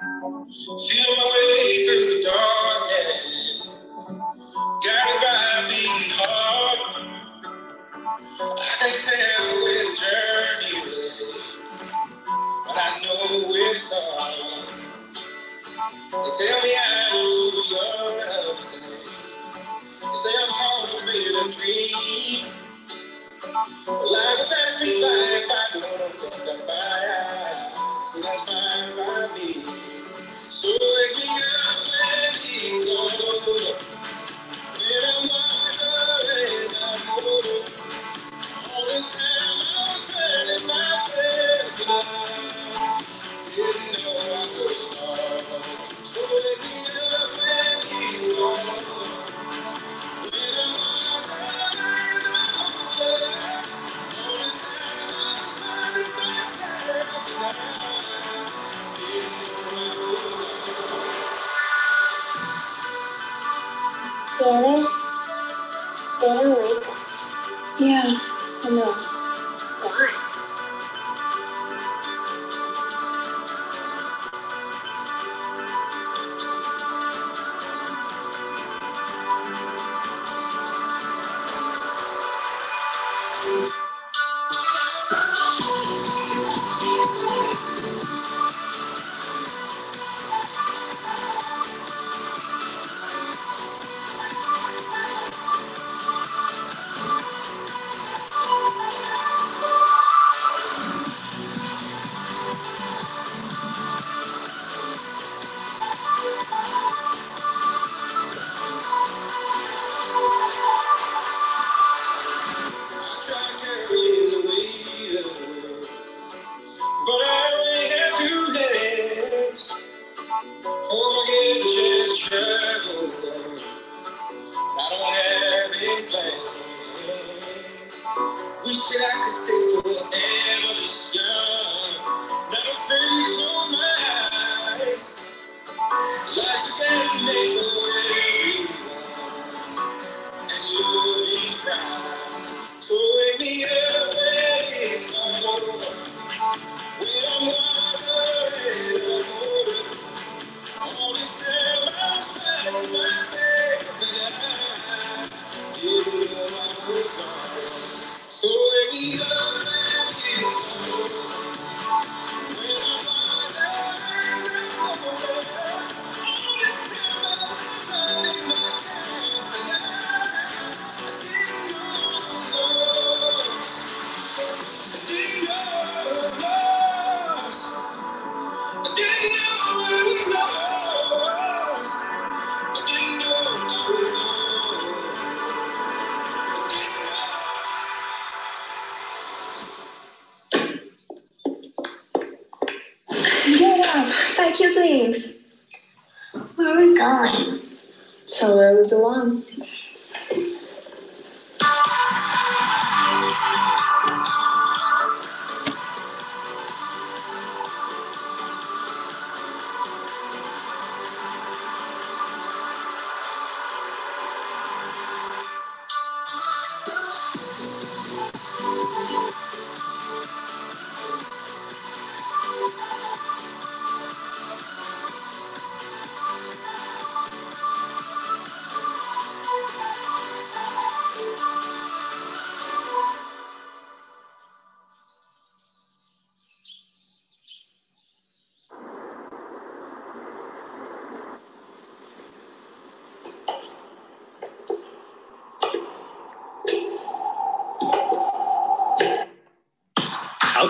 Feel my way through the darkness, guided by a beating heart. I can tell with journey.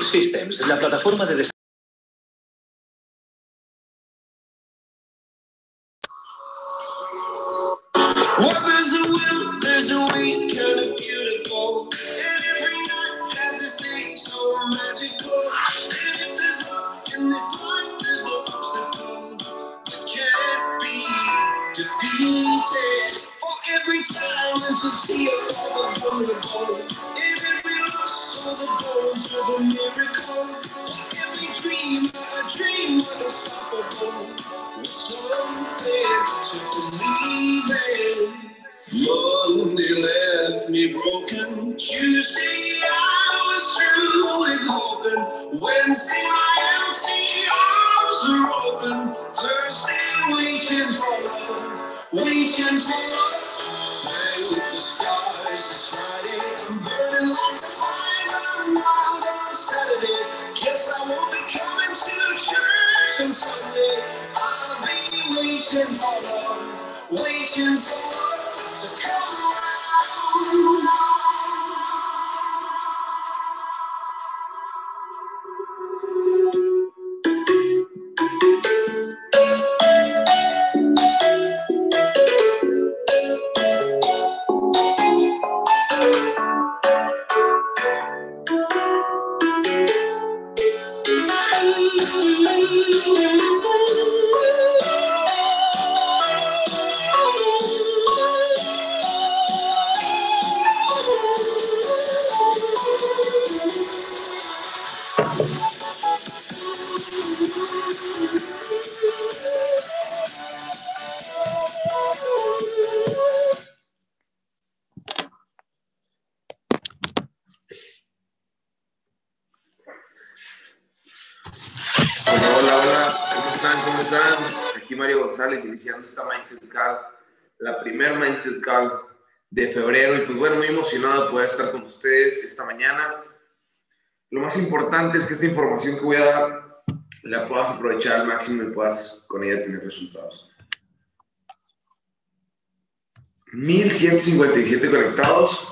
Systems, la plataforma de be coming to church on Sunday. I'll be waiting for, love, waiting for love to come. Febrero y pues bueno, muy emocionado de poder estar con ustedes esta mañana. Lo más importante es que esta información que voy a dar la puedas aprovechar al máximo y puedas con ella tener resultados. 1157 conectados.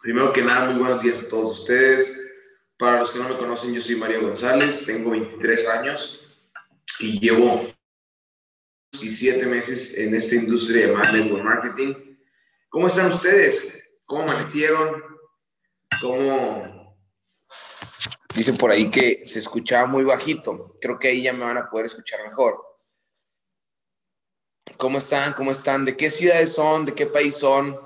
Primero que nada, muy buenos días a todos ustedes. Para los que no me conocen, yo soy Mario González, tengo 23 años y llevo 17 meses en esta industria llamada Network Marketing. ¿Cómo están ustedes? ¿Cómo amanecieron? ¿Cómo? Dicen por ahí que se escuchaba muy bajito. Creo que ahí ya me van a poder escuchar mejor. ¿Cómo están? ¿Cómo están? ¿De qué ciudades son? ¿De qué país son?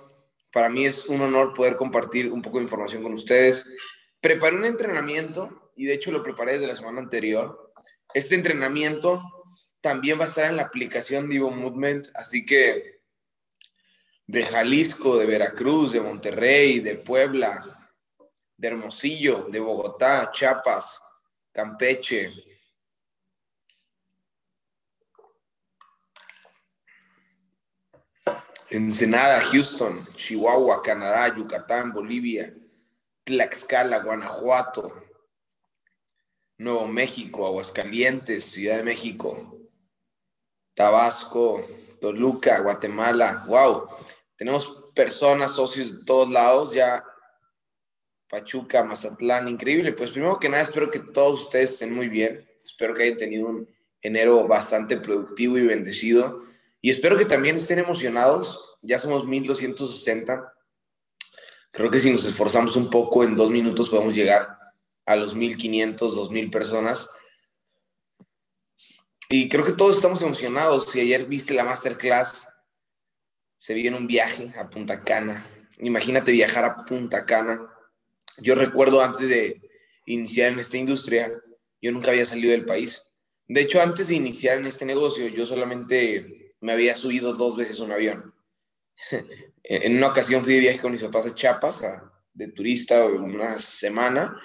Para mí es un honor poder compartir un poco de información con ustedes. Preparé un entrenamiento y de hecho lo preparé desde la semana anterior. Este entrenamiento también va a estar en la aplicación Divo Movement, así que de Jalisco, de Veracruz, de Monterrey, de Puebla, de Hermosillo, de Bogotá, Chiapas, Campeche, Ensenada, Houston, Chihuahua, Canadá, Yucatán, Bolivia, Tlaxcala, Guanajuato, Nuevo México, Aguascalientes, Ciudad de México, Tabasco, Toluca, Guatemala. Wow, tenemos personas, socios de todos lados, ya Pachuca, Mazatlán, increíble. Pues primero que nada, espero que todos ustedes estén muy bien. Espero que hayan tenido un enero bastante productivo y bendecido. Y espero que también estén emocionados. Ya somos 1260. Creo que si nos esforzamos un poco, en dos minutos podemos llegar a los 1500, 2000 personas. Y creo que todos estamos emocionados. Si ayer viste la masterclass, se viene un viaje a Punta Cana. Imagínate viajar a Punta Cana. Yo recuerdo antes de iniciar en esta industria, yo nunca había salido del país. De hecho, antes de iniciar en este negocio, yo solamente me había subido dos veces un avión. en una ocasión fui de viaje con mis papás a Chiapas, de turista, una semana,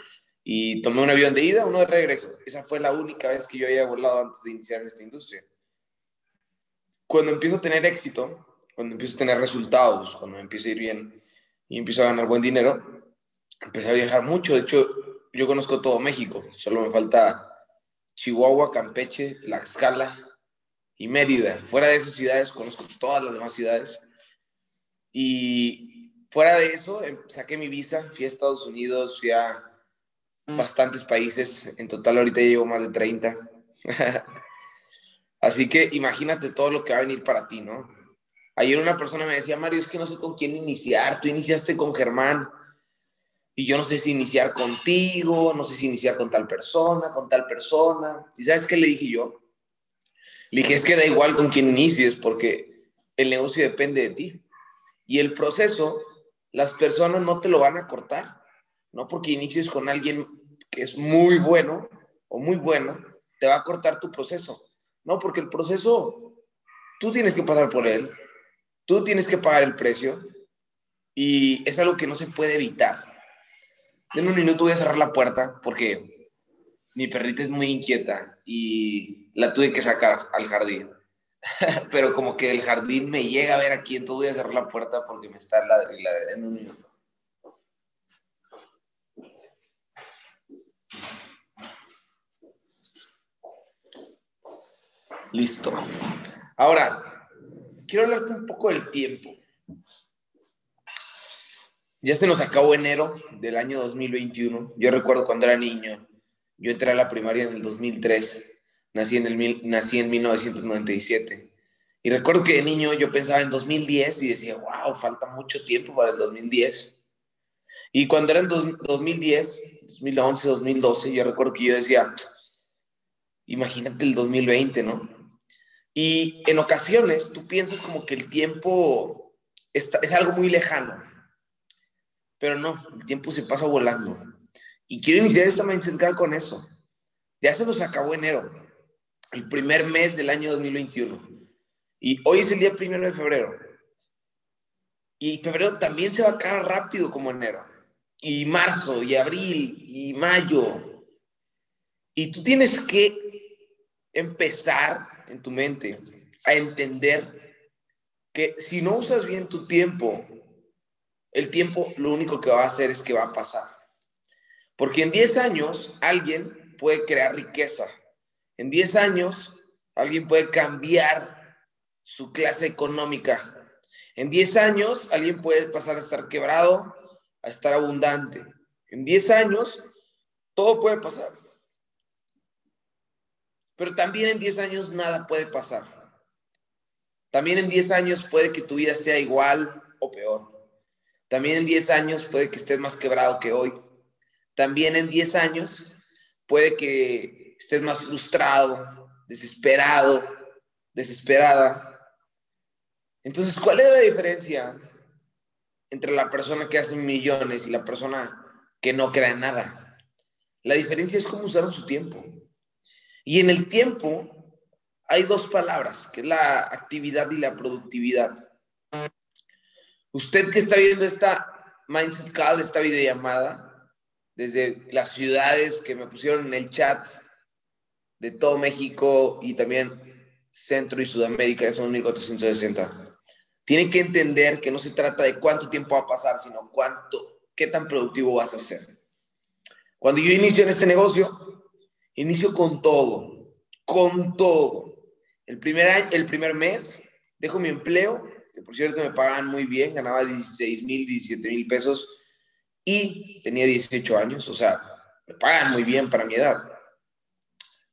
y tomé un avión de ida, uno de regreso. Esa fue la única vez que yo había volado antes de iniciar en esta industria. Cuando empiezo a tener éxito, cuando empiezo a tener resultados, cuando empiezo a ir bien y empiezo a ganar buen dinero, empecé a viajar mucho. De hecho, yo conozco todo México. Solo me falta Chihuahua, Campeche, Tlaxcala y Mérida. Fuera de esas ciudades, conozco todas las demás ciudades. Y fuera de eso, em, saqué mi visa, fui a Estados Unidos, fui a bastantes países. En total, ahorita llevo más de 30. Así que imagínate todo lo que va a venir para ti, ¿no? Ayer una persona me decía, Mario, es que no sé con quién iniciar. Tú iniciaste con Germán y yo no sé si iniciar contigo, no sé si iniciar con tal persona, con tal persona. ¿Y sabes qué le dije yo? Le dije, es que da igual con quién inicies porque el negocio depende de ti. Y el proceso, las personas no te lo van a cortar. No porque inicies con alguien que es muy bueno o muy buena, te va a cortar tu proceso. No, porque el proceso, tú tienes que pasar por él, tú tienes que pagar el precio y es algo que no se puede evitar. En un minuto voy a cerrar la puerta porque mi perrita es muy inquieta y la tuve que sacar al jardín. Pero como que el jardín me llega a ver aquí, entonces voy a cerrar la puerta porque me está ladrillando en un minuto. Listo. Ahora, quiero hablarte un poco del tiempo. Ya se nos acabó enero del año 2021. Yo recuerdo cuando era niño, yo entré a la primaria en el 2003, nací en, el, nací en 1997. Y recuerdo que de niño yo pensaba en 2010 y decía, wow, falta mucho tiempo para el 2010. Y cuando era en 2010, 2011, 2012, yo recuerdo que yo decía, imagínate el 2020, ¿no? Y en ocasiones tú piensas como que el tiempo está, es algo muy lejano, pero no, el tiempo se pasa volando. Y quiero iniciar esta mindset con eso. Ya se nos acabó enero, el primer mes del año 2021. Y hoy es el día primero de febrero. Y febrero también se va a acabar rápido como enero. Y marzo, y abril, y mayo. Y tú tienes que empezar en tu mente a entender que si no usas bien tu tiempo, el tiempo lo único que va a hacer es que va a pasar. Porque en 10 años alguien puede crear riqueza. En 10 años alguien puede cambiar su clase económica. En 10 años alguien puede pasar a estar quebrado a estar abundante. En 10 años todo puede pasar. Pero también en 10 años nada puede pasar. También en 10 años puede que tu vida sea igual o peor. También en 10 años puede que estés más quebrado que hoy. También en 10 años puede que estés más frustrado, desesperado, desesperada. Entonces, ¿cuál es la diferencia entre la persona que hace millones y la persona que no crea en nada? La diferencia es cómo usaron su tiempo. Y en el tiempo hay dos palabras, que es la actividad y la productividad. Usted que está viendo esta Mindset Call, esta videollamada, desde las ciudades que me pusieron en el chat de todo México y también Centro y Sudamérica, son 1460 tienen que entender que no se trata de cuánto tiempo va a pasar, sino cuánto, qué tan productivo vas a ser. Cuando yo inicio en este negocio, inicio con todo, con todo. El primer, año, el primer mes dejo mi empleo, que por cierto me pagaban muy bien, ganaba 16 mil, 17 mil pesos y tenía 18 años, o sea, me pagan muy bien para mi edad.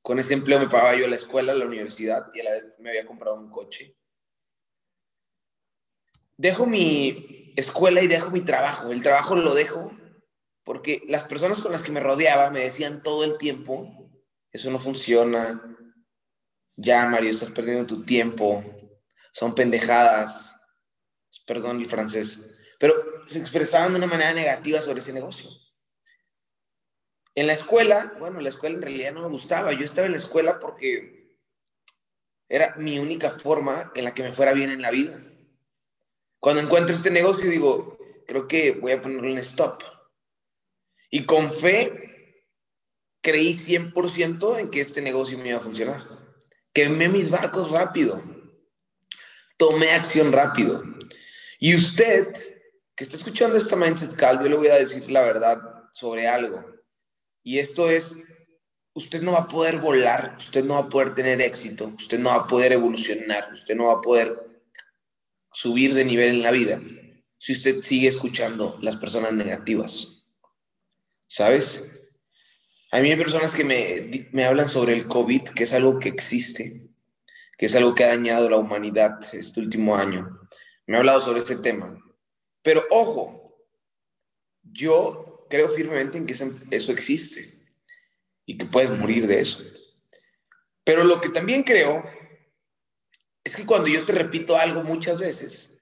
Con ese empleo me pagaba yo la escuela, la universidad y a la vez me había comprado un coche dejo mi escuela y dejo mi trabajo. El trabajo lo dejo porque las personas con las que me rodeaba me decían todo el tiempo, eso no funciona, ya Mario, estás perdiendo tu tiempo, son pendejadas, perdón el francés, pero se expresaban de una manera negativa sobre ese negocio. En la escuela, bueno, la escuela en realidad no me gustaba, yo estaba en la escuela porque era mi única forma en la que me fuera bien en la vida. Cuando encuentro este negocio digo, creo que voy a ponerle un stop. Y con fe creí 100% en que este negocio me iba a funcionar. Quemé mis barcos rápido. Tomé acción rápido. Y usted que está escuchando esta Mindset Call, yo le voy a decir la verdad sobre algo. Y esto es, usted no va a poder volar, usted no va a poder tener éxito, usted no va a poder evolucionar, usted no va a poder subir de nivel en la vida si usted sigue escuchando las personas negativas. ¿Sabes? A mí hay personas que me, me hablan sobre el COVID, que es algo que existe, que es algo que ha dañado la humanidad este último año. Me ha hablado sobre este tema. Pero ojo, yo creo firmemente en que eso existe y que puedes morir de eso. Pero lo que también creo es que cuando yo te repito algo muchas veces,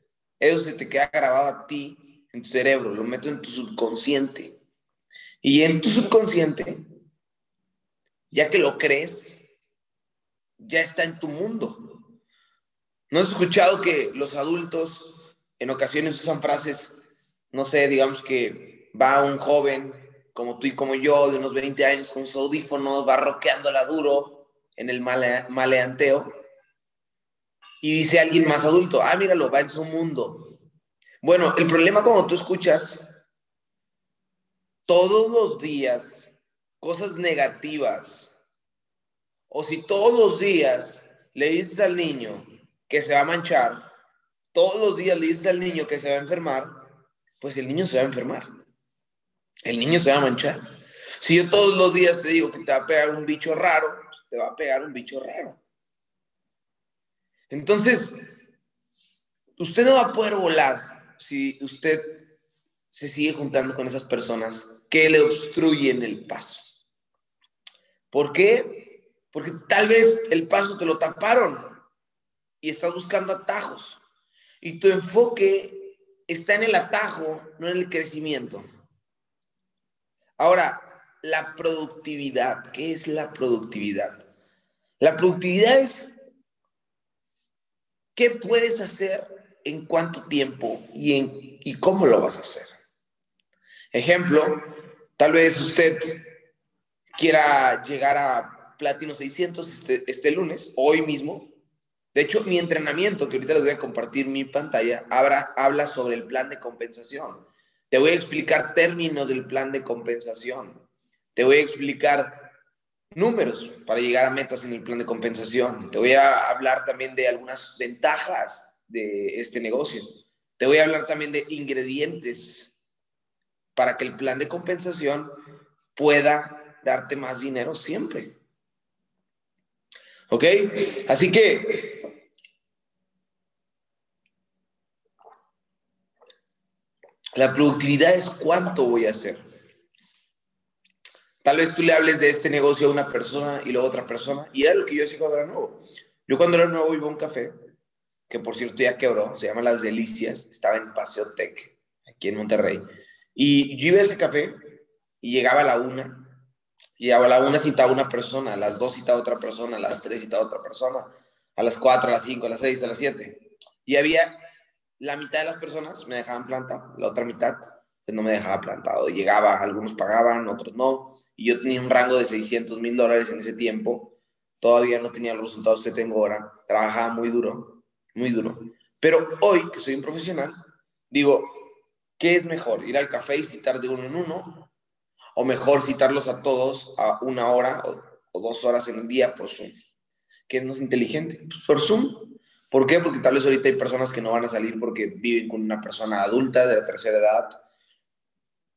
eso se te queda grabado a ti, en tu cerebro, lo meto en tu subconsciente. Y en tu subconsciente, ya que lo crees, ya está en tu mundo. ¿No has escuchado que los adultos en ocasiones usan frases, no sé, digamos que va un joven como tú y como yo, de unos 20 años, con sus audífonos, va roqueándola duro en el maleanteo, y dice alguien más adulto, ah, míralo, va en su mundo. Bueno, el problema cuando tú escuchas todos los días cosas negativas, o si todos los días le dices al niño que se va a manchar, todos los días le dices al niño que se va a enfermar, pues el niño se va a enfermar. El niño se va a manchar. Si yo todos los días te digo que te va a pegar un bicho raro, pues te va a pegar un bicho raro. Entonces, usted no va a poder volar si usted se sigue juntando con esas personas que le obstruyen el paso. ¿Por qué? Porque tal vez el paso te lo taparon y estás buscando atajos. Y tu enfoque está en el atajo, no en el crecimiento. Ahora, la productividad. ¿Qué es la productividad? La productividad es qué puedes hacer en cuánto tiempo y, en, y cómo lo vas a hacer. Ejemplo, tal vez usted quiera llegar a Platino 600 este, este lunes, hoy mismo. De hecho, mi entrenamiento, que ahorita les voy a compartir mi pantalla, habla sobre el plan de compensación. Te voy a explicar términos del plan de compensación. Te voy a explicar números para llegar a metas en el plan de compensación. Te voy a hablar también de algunas ventajas de este negocio. Te voy a hablar también de ingredientes para que el plan de compensación pueda darte más dinero siempre. ¿Ok? Así que la productividad es cuánto voy a hacer. Tal vez tú le hables de este negocio a una persona y luego a otra persona. Y era lo que yo hacía cuando era nuevo. Yo cuando era nuevo iba a un café, que por cierto ya quebró, se llama Las Delicias, estaba en Paseo Tech, aquí en Monterrey. Y yo iba a ese café y llegaba a la una y a la una citaba una persona, a las dos citaba otra persona, a las tres citaba otra persona, a las cuatro, a las cinco, a las seis, a las siete. Y había la mitad de las personas me dejaban plantado, la otra mitad pues, no me dejaba plantado. Llegaba, algunos pagaban, otros no. Y yo tenía un rango de 600 mil dólares en ese tiempo. Todavía no tenía los resultados que tengo ahora. Trabajaba muy duro, muy duro. Pero hoy, que soy un profesional, digo, ¿qué es mejor? ¿Ir al café y citar de uno en uno? O mejor citarlos a todos a una hora o, dos horas en el día por Zoom. ¿Qué es más inteligente? Pues por Zoom. ¿Por qué? Porque tal vez ahorita hay personas que no van a salir porque viven con una persona adulta de la tercera edad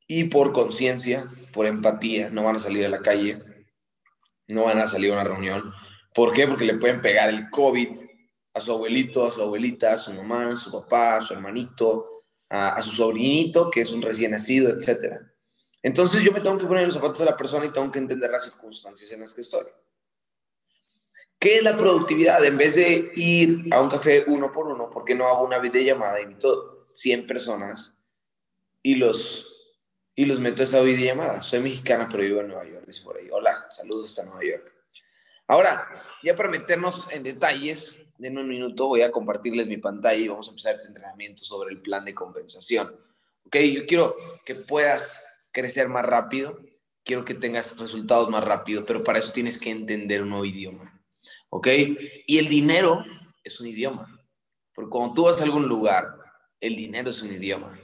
y por conciencia, por empatía, no van a salir a la calle, no van a salir a una reunión. ¿Por qué? Porque le pueden pegar el COVID a su abuelito, a su abuelita, a su mamá, a su papá, a su hermanito, a, a su sobrinito, que es un recién nacido, etcétera. Entonces yo me tengo que poner en los zapatos de la persona y tengo que entender las circunstancias en las que estoy. ¿Qué es la productividad? En vez de ir a un café uno por uno, ¿por qué no hago una videollamada invito 100 personas y los, y los meto a esta videollamada? Soy mexicana, pero vivo en Nueva York. Dice por ahí. Hola, saludos hasta Nueva York. Ahora, ya para meternos en detalles, en un minuto voy a compartirles mi pantalla y vamos a empezar este entrenamiento sobre el plan de compensación. Ok, yo quiero que puedas crecer más rápido, quiero que tengas resultados más rápido, pero para eso tienes que entender un nuevo idioma. ¿Ok? Y el dinero es un idioma. Porque cuando tú vas a algún lugar, el dinero es un idioma.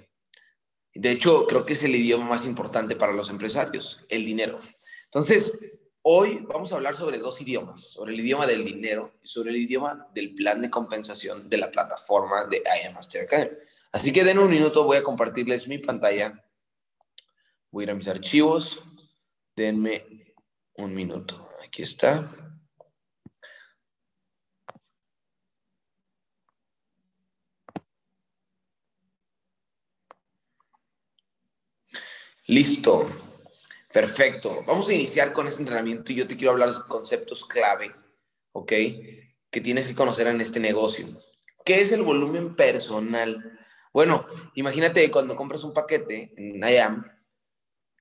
De hecho, creo que es el idioma más importante para los empresarios, el dinero. Entonces, hoy vamos a hablar sobre dos idiomas, sobre el idioma del dinero y sobre el idioma del plan de compensación de la plataforma de Master Academy. Así que den un minuto, voy a compartirles mi pantalla Voy a ir a mis archivos. Denme un minuto. Aquí está. Listo. Perfecto. Vamos a iniciar con este entrenamiento y yo te quiero hablar de conceptos clave, ¿ok? Que tienes que conocer en este negocio. ¿Qué es el volumen personal? Bueno, imagínate cuando compras un paquete en IAM,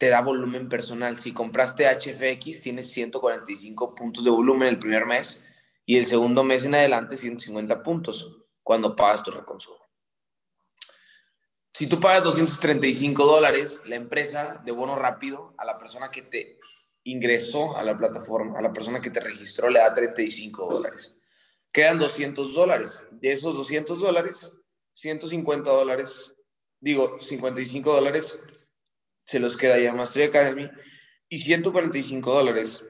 te da volumen personal. Si compraste HFX, tienes 145 puntos de volumen el primer mes y el segundo mes en adelante 150 puntos cuando pagas tu reconsumo. Si tú pagas 235 dólares, la empresa de bono rápido a la persona que te ingresó a la plataforma, a la persona que te registró, le da 35 dólares. Quedan 200 dólares. De esos 200 dólares, 150 dólares, digo, 55 dólares se los queda ya Mastery Academy y 145 dólares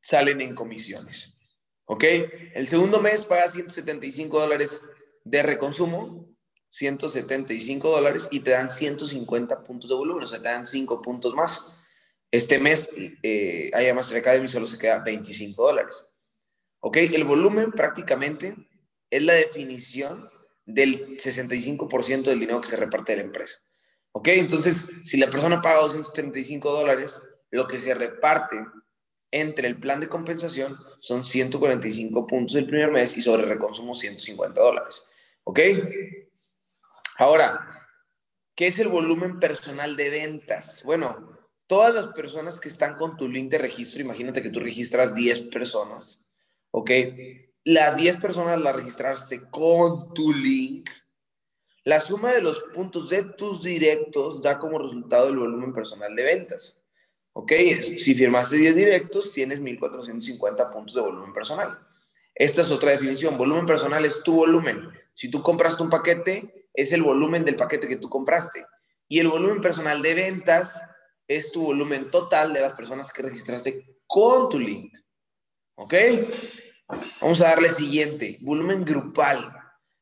salen en comisiones. ¿Ok? El segundo mes pagas 175 dólares de reconsumo, 175 dólares, y te dan 150 puntos de volumen, o sea, te dan 5 puntos más. Este mes, eh, Master Academy solo se queda 25 dólares. ¿Ok? El volumen prácticamente es la definición del 65% del dinero que se reparte de la empresa. ¿Ok? Entonces, si la persona paga 235 dólares, lo que se reparte entre el plan de compensación son 145 puntos el primer mes y sobre reconsumo 150 dólares. ¿Ok? Ahora, ¿qué es el volumen personal de ventas? Bueno, todas las personas que están con tu link de registro, imagínate que tú registras 10 personas, ¿ok? Las 10 personas las registrarse con tu link. La suma de los puntos de tus directos da como resultado el volumen personal de ventas. ¿Ok? Si firmaste 10 directos, tienes 1450 puntos de volumen personal. Esta es otra definición. Volumen personal es tu volumen. Si tú compraste un paquete, es el volumen del paquete que tú compraste. Y el volumen personal de ventas es tu volumen total de las personas que registraste con tu link. ¿Ok? Vamos a darle siguiente. Volumen grupal.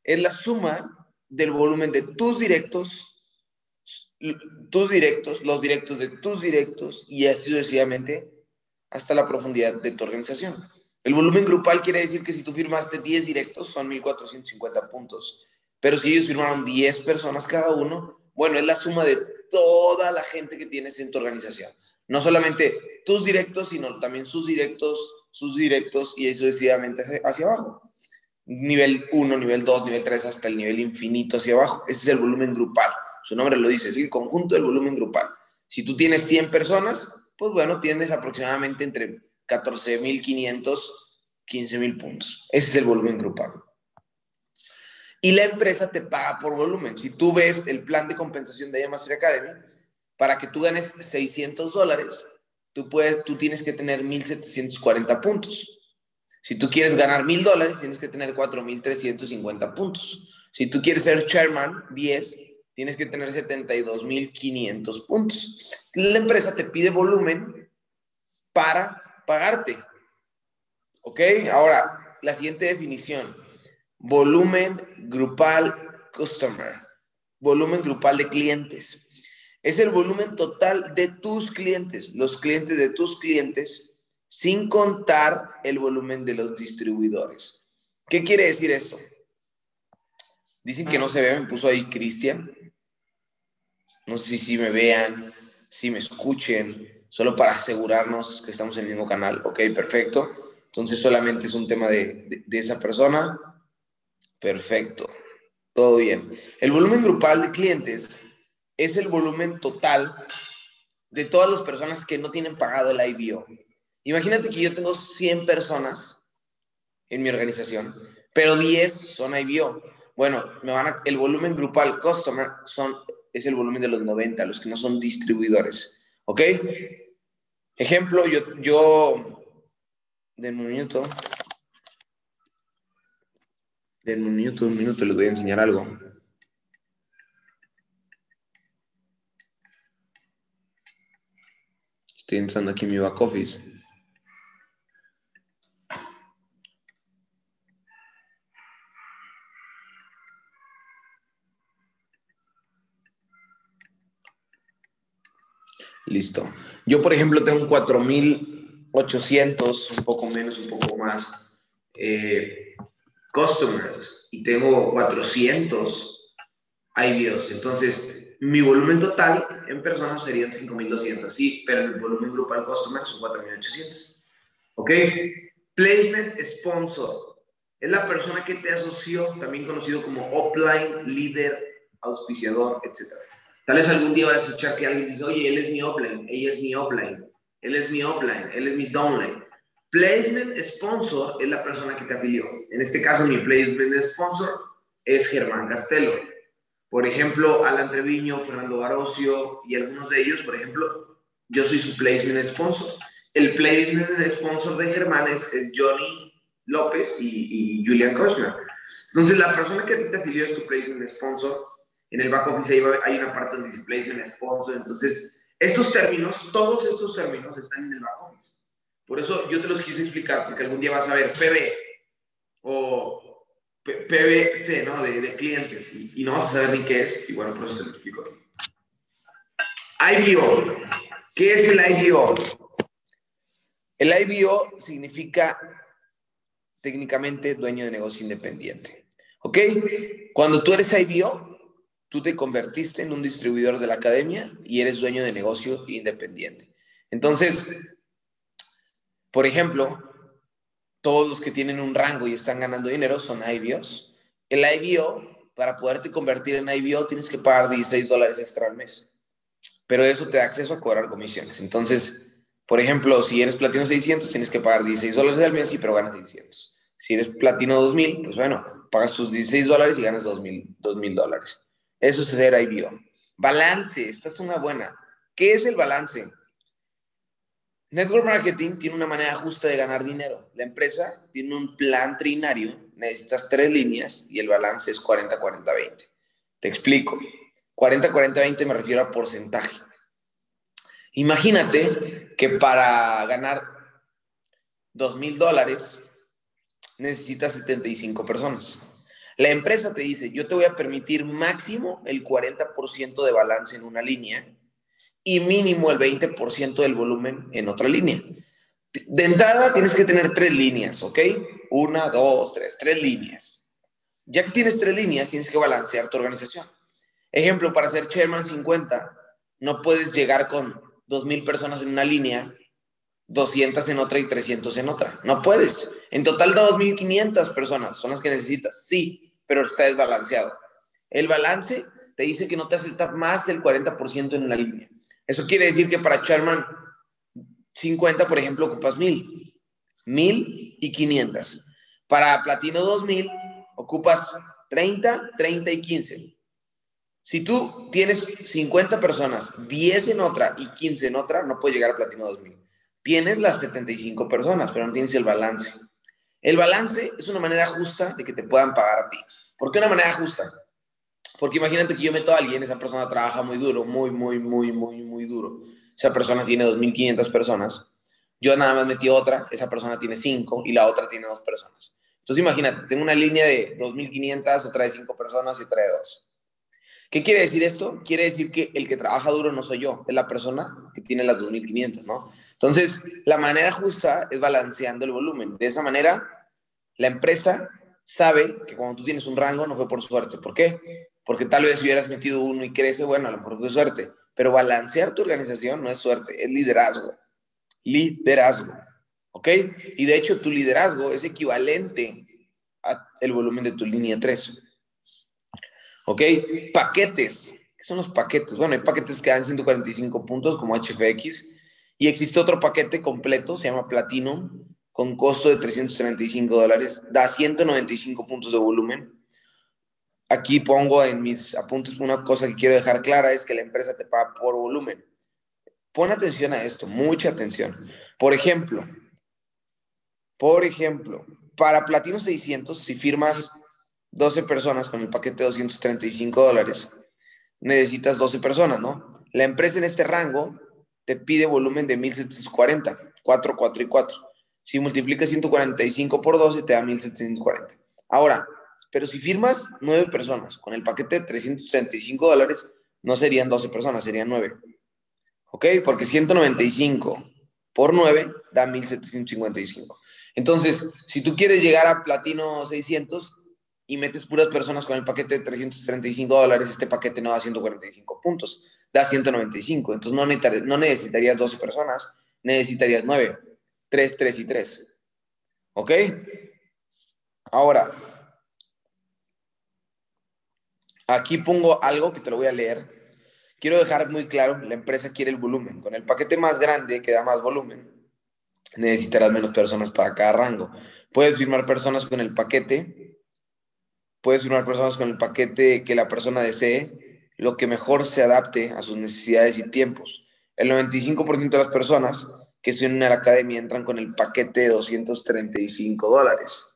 Es la suma del volumen de tus directos tus directos, los directos de tus directos y así sucesivamente hasta la profundidad de tu organización. El volumen grupal quiere decir que si tú firmaste 10 directos son 1450 puntos, pero si ellos firmaron 10 personas cada uno, bueno, es la suma de toda la gente que tienes en tu organización. No solamente tus directos, sino también sus directos, sus directos y así sucesivamente hacia abajo. Nivel 1, nivel 2, nivel 3, hasta el nivel infinito hacia abajo. Ese es el volumen grupal. Su nombre lo dice, es el conjunto del volumen grupal. Si tú tienes 100 personas, pues bueno, tienes aproximadamente entre 14.500, 15.000 puntos. Ese es el volumen grupal. Y la empresa te paga por volumen. Si tú ves el plan de compensación de Mastery Academy, para que tú ganes 600 dólares, tú, puedes, tú tienes que tener 1.740 puntos. Si tú quieres ganar 1.000 dólares, tienes que tener 4.350 puntos. Si tú quieres ser chairman, 10, tienes que tener 72.500 puntos. La empresa te pide volumen para pagarte. ¿Ok? Ahora, la siguiente definición. Volumen grupal customer. Volumen grupal de clientes. Es el volumen total de tus clientes, los clientes de tus clientes, sin contar el volumen de los distribuidores. ¿Qué quiere decir eso? Dicen que no se ve, me puso ahí Cristian. No sé si me vean, si me escuchen, solo para asegurarnos que estamos en el mismo canal. Ok, perfecto. Entonces solamente es un tema de, esa persona. Perfecto. Todo bien. El volumen grupal de clientes es el volumen total de todas las personas que no tienen pagado el IBO. Imagínate que yo tengo 100 personas en mi organización, pero 10 son IBO. Bueno, me van el volumen grupal customer son es el volumen de los 90, los que no son distribuidores. ¿Ok? Ejemplo, yo, yo, denme un minuto. Denme un minuto, un minuto, les voy a enseñar algo. Estoy entrando aquí en mi back office. Listo. Yo, por ejemplo, tengo 4.800, un poco menos, un poco más, eh, customers y tengo 400 IBOs. Entonces, mi volumen total en personas serían 5.200, sí, pero el volumen grupal customers son 4.800. ¿Ok? Placement sponsor. Es la persona que te asoció, también conocido como offline, líder, auspiciador, etcétera. Tal vez algún día va a escuchar que alguien dice, oye, él es mi offline, ella es mi offline, él es mi offline, él es mi downline. Placement sponsor es la persona que te afilió. En este caso, mi placement sponsor es Germán Castelo. Por ejemplo, Alan Treviño, Fernando Barocio y algunos de ellos, por ejemplo, yo soy su placement sponsor. El placement sponsor de Germán es, Johnny López y, y Julian Kostner. Entonces, la persona que te afilió es tu placement sponsor en el back office hay una parte donde dice sponsor. Entonces, estos términos, todos estos términos están en el back office. Por eso yo te los quise explicar, porque algún día vas a ver PB o PBC, ¿no? De, de clientes, y, y, no vas a saber ni qué es, y bueno, por eso te lo explico aquí. IBO. ¿Qué es el IBO? El IBO significa técnicamente dueño de negocio independiente. ¿Ok? Cuando tú eres IBO, tú te convertiste en un distribuidor de la academia y eres dueño de negocio independiente. Entonces, por ejemplo, todos los que tienen un rango y están ganando dinero son IBOs. El IBO, para poderte convertir en IBO, tienes que pagar 16 dólares extra al mes. Pero eso te da acceso a cobrar comisiones. Entonces, por ejemplo, si eres platino 600, tienes que pagar 16 dólares al mes, y pero ganas 600. Si eres platino 2000, pues bueno, pagas tus 16 dólares y ganas 2000 dólares. Eso es ser IBO. Balance, esta es una buena. ¿Qué es el balance? Network marketing tiene una manera justa de ganar dinero. La empresa tiene un plan trinario, necesitas tres líneas y el balance es 40-40-20. Te explico. 40-40-20 me refiero a porcentaje. Imagínate que para ganar 2 mil dólares necesitas 75 personas. La empresa te dice, yo te voy a permitir máximo el 40% de balance en una línea y mínimo el 20% del volumen en otra línea. De entrada tienes que tener tres líneas, ¿ok? Una, dos, tres, tres líneas. Ya que tienes tres líneas, tienes que balancear tu organización. Ejemplo, para ser chairman 50, no puedes llegar con 2.000 personas en una línea, 200 en otra y 300 en otra. No puedes. En total, 2.500 personas son las que necesitas. Sí, pero está desbalanceado. El balance te dice que no te acepta más del 40% en una línea. Eso quiere decir que para Charman 50, por ejemplo, ocupas 1000, 1000 y 500. Para Platino 2000, ocupas 30, 30 y 15. Si tú tienes 50 personas, 10 en otra y 15 en otra, no puedes llegar a Platino 2000. Tienes las 75 personas, pero no tienes el balance. El balance es una manera justa de que te puedan pagar a ti. ¿Por qué una manera justa? Porque imagínate que yo meto a alguien, esa persona trabaja muy duro, muy, muy, muy, muy, muy duro. Esa persona tiene 2.500 personas. Yo nada más metí otra, esa persona tiene 5 y la otra tiene 2 personas. Entonces imagínate, tengo una línea de 2.500, otra de 5 personas y otra de 2. ¿Qué quiere decir esto? Quiere decir que el que trabaja duro no soy yo, es la persona que tiene las 2.500, ¿no? Entonces, la manera justa es balanceando el volumen. De esa manera, la empresa sabe que cuando tú tienes un rango no fue por suerte. ¿Por qué? Porque tal vez si hubieras metido uno y crece, bueno, a lo mejor fue suerte, pero balancear tu organización no es suerte, es liderazgo. Liderazgo. ¿Ok? Y de hecho tu liderazgo es equivalente al volumen de tu línea 3. ¿Ok? Paquetes. ¿Qué son los paquetes? Bueno, hay paquetes que dan 145 puntos como HFX y existe otro paquete completo, se llama Platinum, con costo de 335 dólares, da 195 puntos de volumen aquí pongo en mis apuntes una cosa que quiero dejar clara, es que la empresa te paga por volumen. Pon atención a esto, mucha atención. Por ejemplo, por ejemplo, para Platino 600, si firmas 12 personas con el paquete de 235 dólares, necesitas 12 personas, ¿no? La empresa en este rango te pide volumen de 1740, 4, 4 y 4. Si multiplicas 145 por 12, te da 1740. Ahora, pero si firmas nueve personas con el paquete de 365 dólares, no serían 12 personas, serían nueve. ¿Ok? Porque 195 por 9 da 1755. Entonces, si tú quieres llegar a platino 600 y metes puras personas con el paquete de 335 dólares, este paquete no da 145 puntos, da 195. Entonces, no, no necesitarías 12 personas, necesitarías 9. 3, 3 y 3. ¿Ok? Ahora, Aquí pongo algo que te lo voy a leer. Quiero dejar muy claro, la empresa quiere el volumen. Con el paquete más grande que da más volumen, necesitarás menos personas para cada rango. Puedes firmar personas con el paquete, puedes firmar personas con el paquete que la persona desee, lo que mejor se adapte a sus necesidades y tiempos. El 95% de las personas que se unen a la academia entran con el paquete de 235 dólares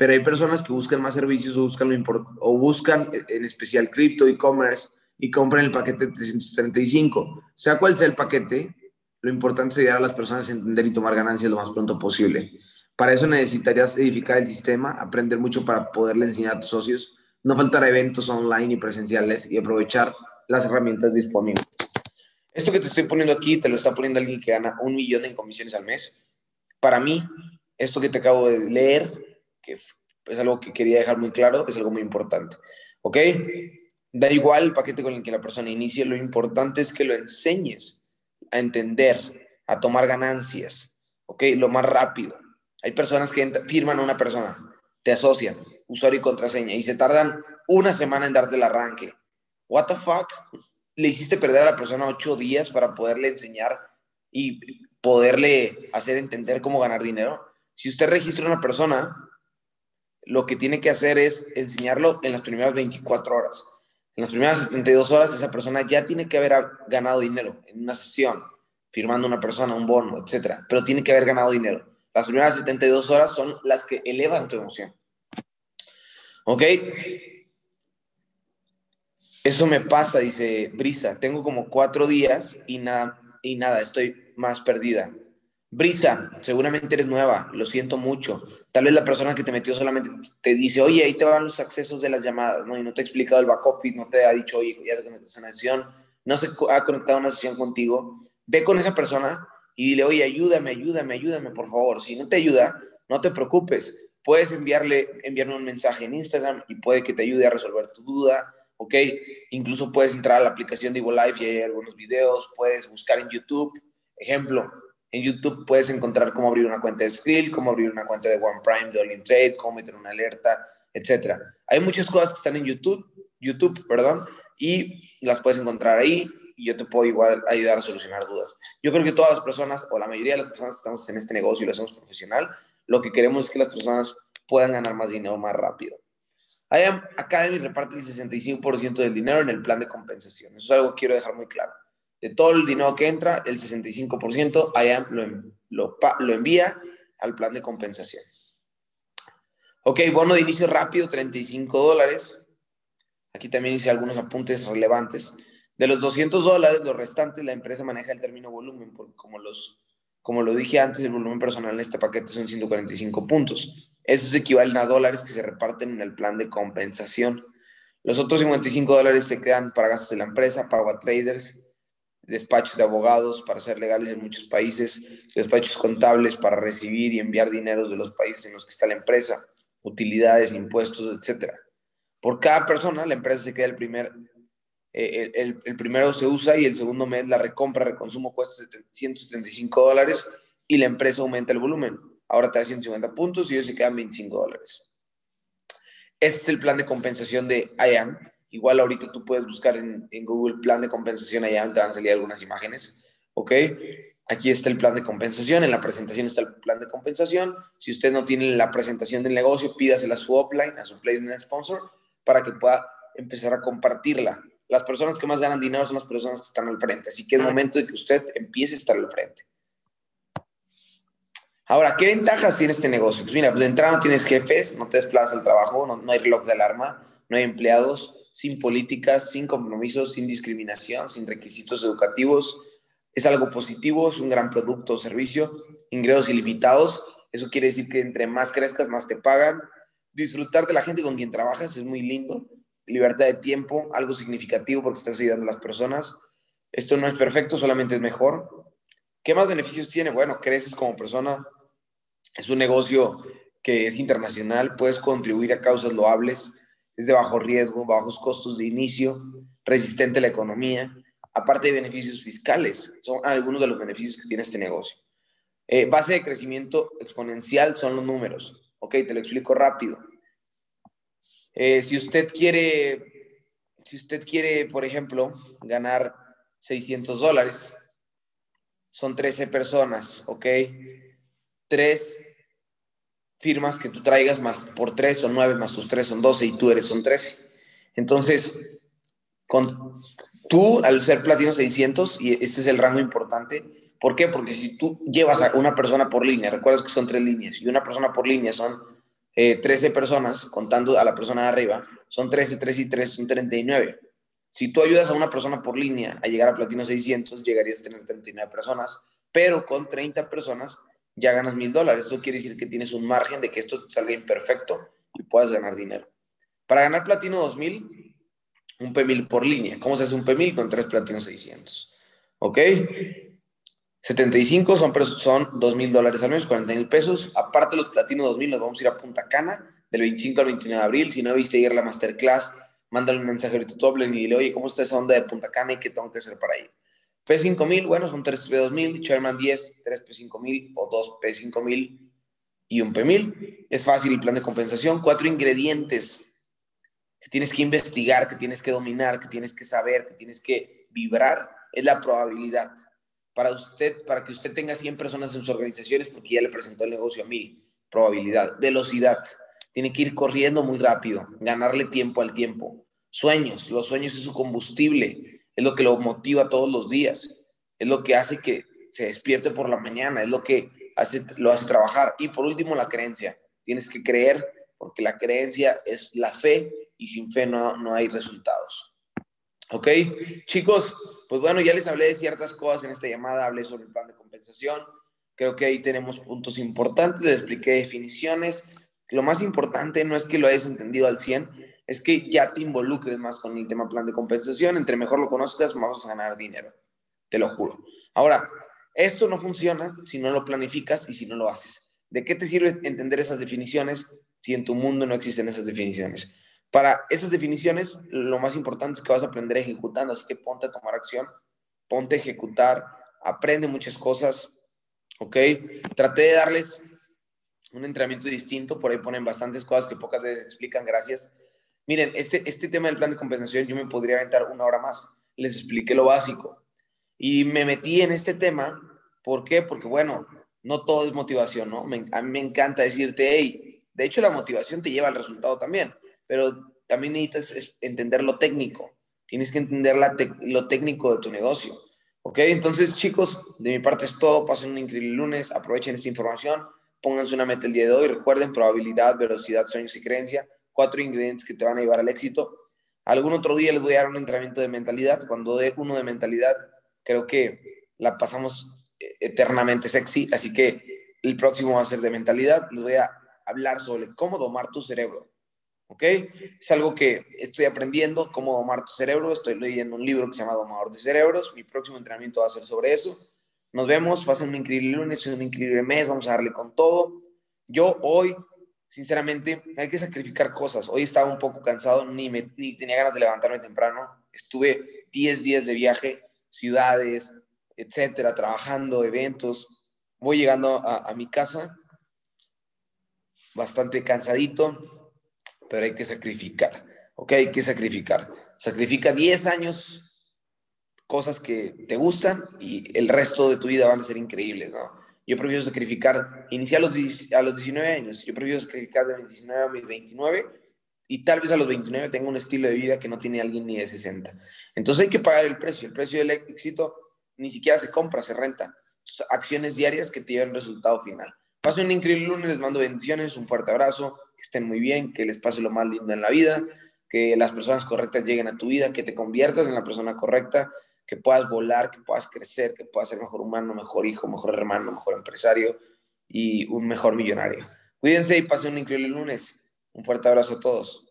pero hay personas que buscan más servicios o buscan, lo o buscan en especial cripto, e-commerce y compran el paquete de 335. Sea cual sea el paquete, lo importante es ayudar a las personas a entender y tomar ganancias lo más pronto posible. Para eso necesitarías edificar el sistema, aprender mucho para poderle enseñar a tus socios, no faltar eventos online y presenciales y aprovechar las herramientas disponibles. Esto que te estoy poniendo aquí te lo está poniendo alguien que gana un millón en comisiones al mes. Para mí, esto que te acabo de leer, que es algo que quería dejar muy claro, es algo muy importante. ¿Ok? Da igual el paquete con el que la persona inicie, lo importante es que lo enseñes a entender, a tomar ganancias, ¿ok? Lo más rápido. Hay personas que firman una persona, te asocian, usuario y contraseña, y se tardan una semana en darte el arranque. What the fuck? Le hiciste perder a la persona ocho días para poderle enseñar y poderle hacer entender cómo ganar dinero. Si usted registra a una persona, lo que tiene que hacer es enseñarlo en las primeras 24 horas. En las primeras 72 horas esa persona ya tiene que haber ganado dinero en una sesión, firmando una persona, un bono, etcétera, pero tiene que haber ganado dinero. Las primeras 72 horas son las que elevan tu emoción. ¿Ok? Eso me pasa, dice Brisa. Tengo como cuatro días y nada, y nada, estoy más perdida. Brisa, seguramente eres nueva, lo siento mucho. Tal vez la persona que te metió solamente te dice, oye, ahí te van los accesos de las llamadas, ¿no? Y no te ha explicado el back office, no te ha dicho, oye, ya te conectas a una sesión, no se ha conectado a una sesión contigo. Ve con esa persona y dile, oye, ayúdame, ayúdame, ayúdame, por favor. Si no te ayuda, no te preocupes. Puedes enviarle, enviarle un mensaje en Instagram y puede que te ayude a resolver tu duda, ¿ok? Incluso puedes entrar a la aplicación de Evo Life y hay algunos videos, puedes buscar en YouTube. Ejemplo, en YouTube puedes encontrar cómo abrir una cuenta de Skrill, cómo abrir una cuenta de OnePrime, de All Trade, cómo meter una alerta, etc. Hay muchas cosas que están en YouTube, YouTube, perdón, y las puedes encontrar ahí y yo te puedo igual ayudar a solucionar dudas. Yo creo que todas las personas, o la mayoría de las personas que estamos en este negocio y lo hacemos profesional, lo que queremos es que las personas puedan ganar más dinero más rápido. IAM Academy reparte el 65% del dinero en el plan de compensación. Eso es algo que quiero dejar muy claro de todo el dinero que entra, el 65% IAM lo, lo, envía al plan de compensación. Ok, bono de inicio rápido, 35 dólares. Aquí también hice algunos apuntes relevantes. De los 200 dólares, los restantes, la empresa maneja el término volumen, porque como, los, como lo dije antes, el volumen personal en este paquete son 145 puntos. Esos equivalen a dólares que se reparten en el plan de compensación. Los otros 55 dólares se quedan para gastos de la empresa, pago a traders, despachos de abogados para ser legales en muchos países, despachos contables para recibir y enviar dinero de los países en los que está la empresa, utilidades, impuestos, etc. Por cada persona, la empresa se queda el primer, eh, el, el, primero se usa y el segundo mes la recompra, reconsumo cuesta 175 dólares y la empresa aumenta el volumen. Ahora te da 150 puntos y ellos se quedan 25 dólares. Este es el plan de compensación de IAM Igual ahorita tú puedes buscar en, Google plan de compensación, allá te van a salir algunas imágenes, ¿ok? Aquí está el plan de compensación, en la presentación está el plan de compensación. Si usted no tiene la presentación del negocio, pídasela a su upline, a su placement sponsor, para que pueda empezar a compartirla. Las personas que más ganan dinero son las personas que están al frente, así que es momento de que usted empiece a estar al frente. Ahora, ¿qué ventajas tiene este negocio? Pues mira, pues de entrada no tienes jefes, no te desplazas al trabajo, no, no hay reloj de alarma, no hay empleados, sin políticas, sin compromisos, sin discriminación, sin requisitos educativos. Es algo positivo, es un gran producto o servicio, ingresos ilimitados. Eso quiere decir que entre más crezcas, más te pagan. Disfrutar de la gente con quien trabajas es muy lindo. Libertad de tiempo, algo significativo porque estás ayudando a las personas. Esto no es perfecto, solamente es mejor. ¿Qué más beneficios tiene? Bueno, creces como persona. Es un negocio que es internacional, puedes contribuir a causas loables es de bajo riesgo, bajos costos de inicio, resistente a la economía, aparte de beneficios fiscales. Son algunos de los beneficios que tiene este negocio. Eh, base de crecimiento exponencial son los números. Ok, te lo explico rápido. Eh, si usted quiere, si usted quiere, por ejemplo, ganar 600 dólares, son 13 personas, ¿ok? Tres firmas que tú traigas más por tres son nueve, más tus tres son doce y tú eres un trece. Entonces, con, tú al ser platino 600, y este es el rango importante, ¿por qué? Porque si tú llevas a una persona por línea, recuerdas que son tres líneas, y una persona por línea son eh, 13 personas, contando a la persona de arriba, son 13, 3 y 3, son 39. Si tú ayudas a una persona por línea a llegar a platino 600, llegarías a tener 39 personas, pero con 30 personas ya ganas mil dólares. Eso quiere decir que tienes un margen de que esto salga imperfecto y puedas ganar dinero. Para ganar platino 2000, un P1000 por línea. ¿Cómo se hace un P1000 con tres platinos 600? ¿Ok? 75 son, son 2 mil dólares al mes, 40 mil pesos. Aparte los platinos 2000 nos vamos a ir a Punta Cana del 25 al 29 de abril. Si no viste ir a la masterclass, mándale un mensaje ahorita a Toblen y dile, oye, ¿cómo está esa onda de Punta Cana y qué tengo que hacer para ir? P5000, bueno, son 3 P2000, Sherman 10, 3 P5000 o 2 P5000 y un P1000. Es fácil el plan de compensación. Cuatro ingredientes que tienes que investigar, que tienes que dominar, que tienes que saber, que tienes que vibrar, es la probabilidad. Para usted, para que usted tenga 100 personas en sus organizaciones, porque ya le presentó el negocio a mí, probabilidad, velocidad. Tiene que ir corriendo muy rápido, ganarle tiempo al tiempo. Sueños, los sueños es su combustible, es lo que lo motiva todos los días, es lo que hace que se despierte por la mañana, es lo que hace, lo hace trabajar. Y por último, la creencia. Tienes que creer, porque la creencia es la fe y sin fe no, no hay resultados. ¿Ok? Chicos, pues bueno, ya les hablé de ciertas cosas en esta llamada, hablé sobre el plan de compensación. Creo que ahí tenemos puntos importantes, les expliqué definiciones. Lo más importante no es que lo hayas entendido al 100, es que ya te involucres más con el tema plan de compensación. Entre mejor lo conozcas, más vas a ganar dinero. Te lo juro. Ahora, esto no funciona si no lo planificas y si no lo haces. ¿De qué te sirve entender esas definiciones si en tu mundo no existen esas definiciones? Para esas definiciones, lo más importante es que vas a aprender ejecutando, así que ponte a tomar acción, ponte a ejecutar, aprende muchas cosas, ¿ok? Traté de darles un entrenamiento distinto, por ahí ponen bastantes cosas que pocas veces explican, gracias. Miren, este, este tema del plan de compensación yo me podría aventar una hora más, les expliqué lo básico. Y me metí en este tema, ¿por qué? Porque bueno, no todo es motivación, ¿no? a mí me encanta decirte, hey, de hecho la motivación te lleva al resultado también pero también necesitas entender lo técnico. Tienes que entender lo técnico de tu negocio. ¿Ok? Entonces, chicos, de mi parte es todo. Pasen un increíble lunes. Aprovechen esta información. Pónganse una meta el día de hoy. Recuerden probabilidad, velocidad, sueños y creencia. Cuatro ingredientes que te van a llevar al éxito. Algún otro día les voy a dar un entrenamiento de mentalidad. Cuando dé uno de mentalidad, creo que la pasamos eh, eternamente sexy. Así que el próximo va a ser de mentalidad. Les voy a hablar sobre cómo domar tu cerebro. ¿Ok? Es algo que estoy aprendiendo, cómo domar tu cerebro. Estoy leyendo un libro que se llama Domador de Cerebros. Mi próximo entrenamiento va a ser sobre eso. Nos vemos, pasen un increíble lunes, un increíble mes, vamos a darle con todo. Yo hoy, sinceramente, hay que sacrificar cosas. Hoy estaba un poco cansado, ni, me, ni tenía ganas de levantarme temprano. Estuve 10 días de viaje, ciudades, etcétera, trabajando, eventos. Voy llegando a, a mi casa bastante cansadito, pero hay que sacrificar, ¿ok? Hay que sacrificar. Sacrifica 10 años, cosas que te gustan y el resto de tu vida van a ser increíbles, ¿no? Yo prefiero sacrificar, iniciar a los, a los 19 años, yo prefiero sacrificar de 19 a mis 29 y tal vez a los 29 tenga un estilo de vida que no tiene alguien ni de 60. Entonces hay que pagar el precio. El precio del éxito ni siquiera se compra, se renta. Acciones diarias que te lleven resultado final. Pasen un increíble lunes, les mando bendiciones, un fuerte abrazo que estén muy bien, que les pase lo más lindo en la vida, que las personas correctas lleguen a tu vida, que te conviertas en la persona correcta, que puedas volar, que puedas crecer, que puedas ser mejor humano, mejor hijo, mejor hermano, mejor empresario y un mejor millonario. Cuídense y pasen un increíble lunes. Un fuerte abrazo a todos.